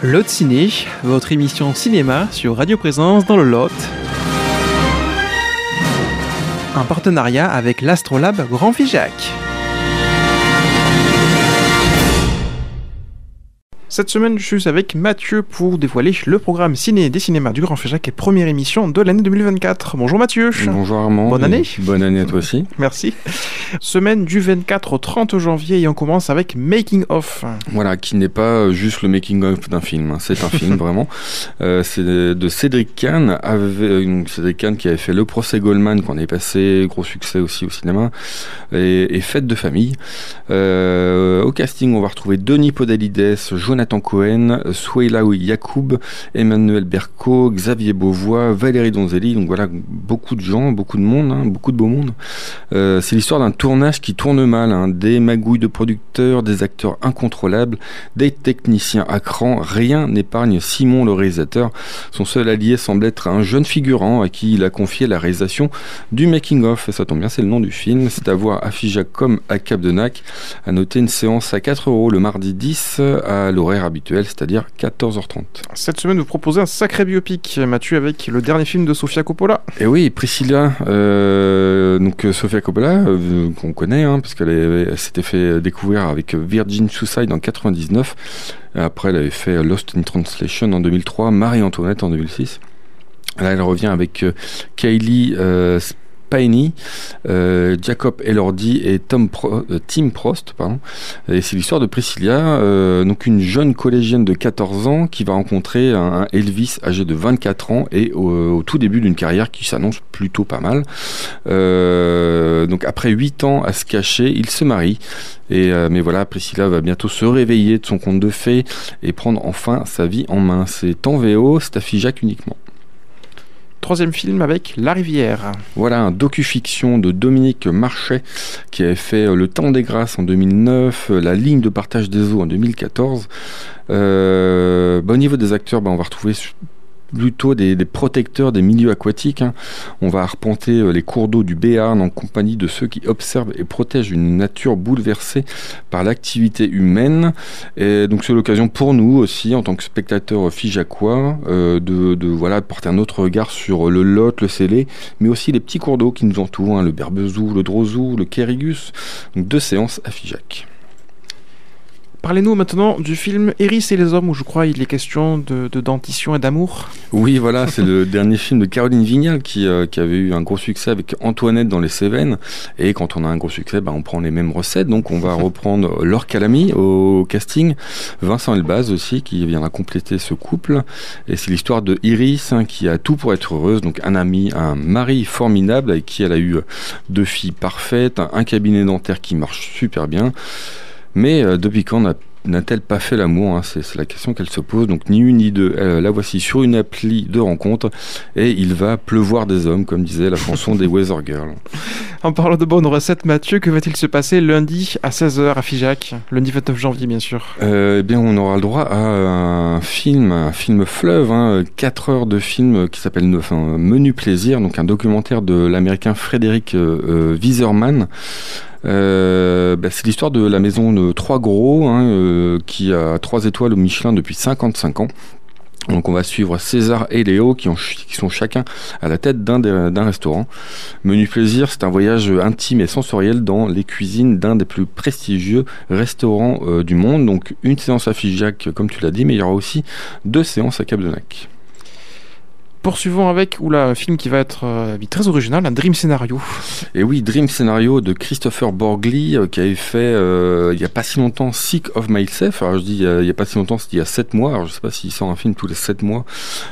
Lot Ciné, votre émission cinéma sur Radio Présence dans le Lot. Un partenariat avec l'Astrolabe Grand Figeac. Cette semaine, je suis avec Mathieu pour dévoiler le programme ciné des cinémas du Grand Féjac et première émission de l'année 2024. Bonjour Mathieu. Bonjour Armand. Bonne année. Bonne année à toi aussi. Merci. Semaine du 24 au 30 janvier et on commence avec Making of. Voilà, qui n'est pas juste le making of d'un film. hein. C'est un film vraiment. Euh, c'est de Cédric Kahn. Donc Cédric Kahn qui avait fait Le procès Goldman qu'on est passé, gros succès aussi au cinéma, et, et Fête de famille. Euh, au casting, on va retrouver Denis Podalides, Jonathan Cohen, Souaila Yacoub, Emmanuel Berco, Xavier Beauvois, Valérie Donzelli. Donc voilà, beaucoup de gens, beaucoup de monde, hein, beaucoup de beau monde. Euh, c'est l'histoire d'un tournage qui tourne mal, hein, des magouilles de producteurs, des acteurs incontrôlables, des techniciens à cran. Rien n'épargne Simon le réalisateur. Son seul allié semble être un jeune figurant à qui il a confié la réalisation du making of. Et ça tombe bien, c'est le nom du film. C'est à voir à comme à Cap de Nac. À noter une séance à 4 euros le mardi 10 à habituel, c'est-à-dire 14h30. Cette semaine, vous proposez un sacré biopic, Mathieu, avec le dernier film de Sofia Coppola. Et oui, Priscilla, euh, donc euh, Sofia Coppola, euh, qu'on connaît, hein, parce qu'elle s'était fait découvrir avec Virgin Suicide en 99. Et après, elle avait fait Lost in Translation en 2003, Marie-Antoinette en 2006. Là, elle revient avec Kylie euh, Spiney, euh, Jacob Elordi et Tom euh, Tim Prost. Pardon. Et c'est l'histoire de Priscilla, euh, donc une jeune collégienne de 14 ans qui va rencontrer un, Elvis âgé de 24 ans et au, tout début d'une carrière qui s'annonce plutôt pas mal. Donc après 8 ans à se cacher, il se marie. Et, mais voilà, Priscilla va bientôt se réveiller de son conte de fées et prendre enfin sa vie en main. C'est en VO, c'est à Figeac uniquement. Troisième film avec La Rivière. Voilà un docu-fiction de Dominique Marchais qui avait fait euh, Le Temps des Grâces en 2009, euh, La ligne de partage des eaux en 2014. Euh, bah, au niveau des acteurs, bah, on va retrouver plutôt des, protecteurs des milieux aquatiques. hein. On va arpenter euh, les cours d'eau du Béarn en compagnie de ceux qui observent et protègent une nature bouleversée par l'activité humaine. Et donc c'est l'occasion pour nous aussi, en tant que spectateurs figeacois, euh, de, voilà, porter un autre regard sur le Lot, le Célé, mais aussi les petits cours d'eau qui nous entourent, hein, le Berbezou, le Drozou, le Kérigus. Donc deux séances à Figeac. Parlez-nous maintenant du film Eris et les hommes, où je crois il est question de, de dentition et d'amour. Oui, voilà, c'est le dernier film de Caroline Vignal qui, euh, qui avait eu un gros succès avec Antoinette dans les Cévennes. Et quand on a un gros succès, bah, on prend les mêmes recettes. Donc on va reprendre Laure Calamy au casting, Vincent Elbaz aussi qui viendra compléter ce couple. Et c'est l'histoire de Iris hein, qui a tout pour être heureuse. Donc un ami, un mari formidable avec qui elle a eu deux filles parfaites, un cabinet dentaire qui marche super bien. Mais euh, depuis quand n'a- n'a-t-elle pas fait l'amour hein C'est la question qu'elle se pose. Donc ni une ni deux. Euh, la voici sur une appli de rencontre et il va pleuvoir des hommes, comme disait la chanson des Weather Girls. En parlant de bonnes recettes, Mathieu, que va-t-il se passer lundi à 16h à Figeac? Lundi 29 janvier, bien sûr. Euh, eh bien, on aura le droit à un film, un film fleuve, hein, 4 heures de film qui s'appelle enfin, Menu Plaisir, donc un documentaire de l'américain Frédéric euh, Wieserman. Euh, bah, c'est l'histoire de la maison de Trois Gros, hein, euh, qui a trois étoiles au Michelin depuis 55 ans. Donc on va suivre César et Léo qui, sont chacun à la tête d'un restaurant. Menu plaisir, c'est un voyage intime et sensoriel dans les cuisines d'un des plus prestigieux restaurants euh, du monde. Donc une séance à Figeac, comme tu l'as dit, mais il y aura aussi deux séances à Cap-de-Nac. Poursuivons avec oula, un film qui va être euh, très original, un Dream Scénario. Et oui, Dream Scénario de Christopher Borgli euh, qui avait fait euh, il y a pas si longtemps Sick of Myself. Alors je dis euh, il y a pas si longtemps, c'était il y a 7 mois. Je sais pas s'il sort un film tous les 7 mois,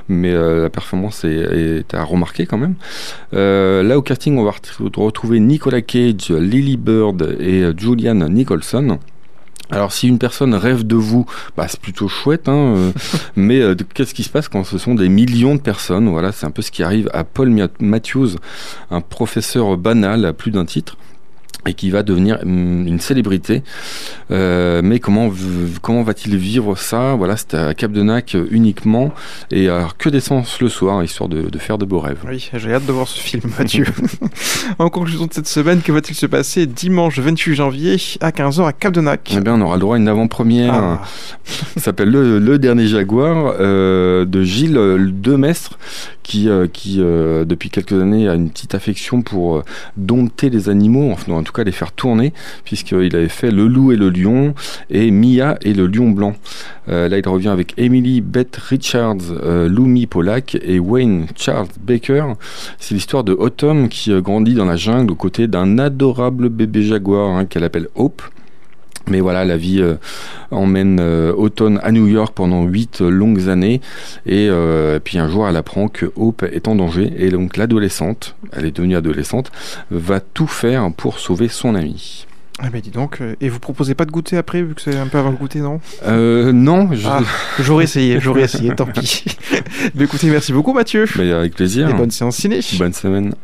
mais la performance est, est à remarquer quand même. Là au casting, on va ret- retrouver Nicolas Cage, Lily Bird et Julianne Nicholson. Alors si une personne rêve de vous, bah, c'est plutôt chouette, hein, euh, mais euh, qu'est-ce qui se passe quand ce sont des millions de personnes? Voilà, c'est un peu ce qui arrive à Paul Matthews, un professeur banal à plus d'un titre. Et qui va devenir hum, une célébrité. Euh, mais comment comment va-t-il vivre ça? Voilà, c'est à Cap de Nac uniquement et alors que d'essence le soir, histoire de, de, faire de beaux rêves. Oui, j'ai hâte de voir ce film, Mathieu. en conclusion de cette semaine, que va-t-il se passer dimanche 28 janvier à 15h à Cap de Nac? Eh bien, on aura le droit à une avant-première. Ah. Ça s'appelle le, le, dernier Jaguar euh, de Gilles Demestre, qui, euh, qui euh, depuis quelques années a une petite affection pour euh, dompter les animaux, enfin, en tout cas les faire tourner, puisqu'il avait fait Le Loup et le Lion et Mia et le Lion Blanc. là, il revient avec Emily Beth Richards, Lumi Polak et Wayne Charles Baker. C'est l'histoire de Autumn qui grandit dans la jungle aux côtés d'un adorable bébé jaguar hein, qu'elle appelle Hope. Mais voilà, la vie euh, emmène euh, à New York pendant huit longues années. Et, euh, puis un jour, elle apprend que Hope est en danger. Et donc l'adolescente, elle est devenue adolescente, va tout faire pour sauver son amie. Ah ben dis donc, et vous proposez pas de goûter après, vu que c'est un peu avant le goûter, non? Non. Ah, j'aurais essayé, j'aurais essayé, tant pis. mais écoutez, merci beaucoup Mathieu. Mais avec plaisir. Et bonne séance ciné. Bonne semaine.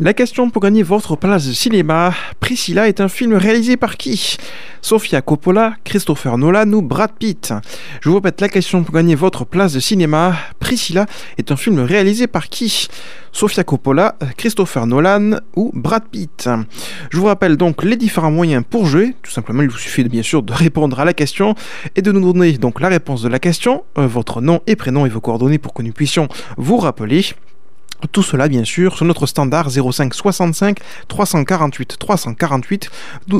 La question pour gagner votre place de cinéma, Priscilla est un film réalisé par qui? Sofia Coppola, Christopher Nolan ou Brad Pitt? Je vous répète la question pour gagner votre place de cinéma, Priscilla est un film réalisé par qui? Sofia Coppola, Christopher Nolan ou Brad Pitt? Je vous rappelle donc les différents moyens pour jouer. Tout simplement, il vous suffit bien sûr de répondre à la question et de nous donner donc la réponse de la question, euh, votre nom et prénom et vos coordonnées pour que nous puissions vous rappeler. Tout cela, bien sûr, sur notre standard 05 65 348 348.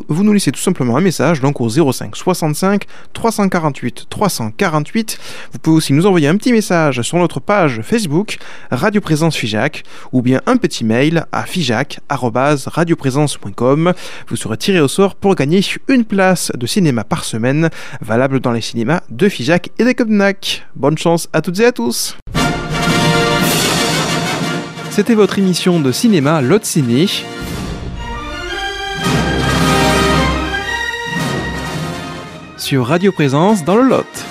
Vous nous laissez tout simplement un message, donc au 05 65 348 348. Vous pouvez aussi nous envoyer un petit message sur notre page Facebook Radio Présence Fijac ou bien un petit mail à fijac@radioprésence.com. Vous serez tiré au sort pour gagner une place de cinéma par semaine, valable dans les cinémas de Fijac et de Cobnac. Bonne chance à toutes et à tous. C'était votre émission de cinéma Lot Ciné. Sur Radio Présence dans le Lot.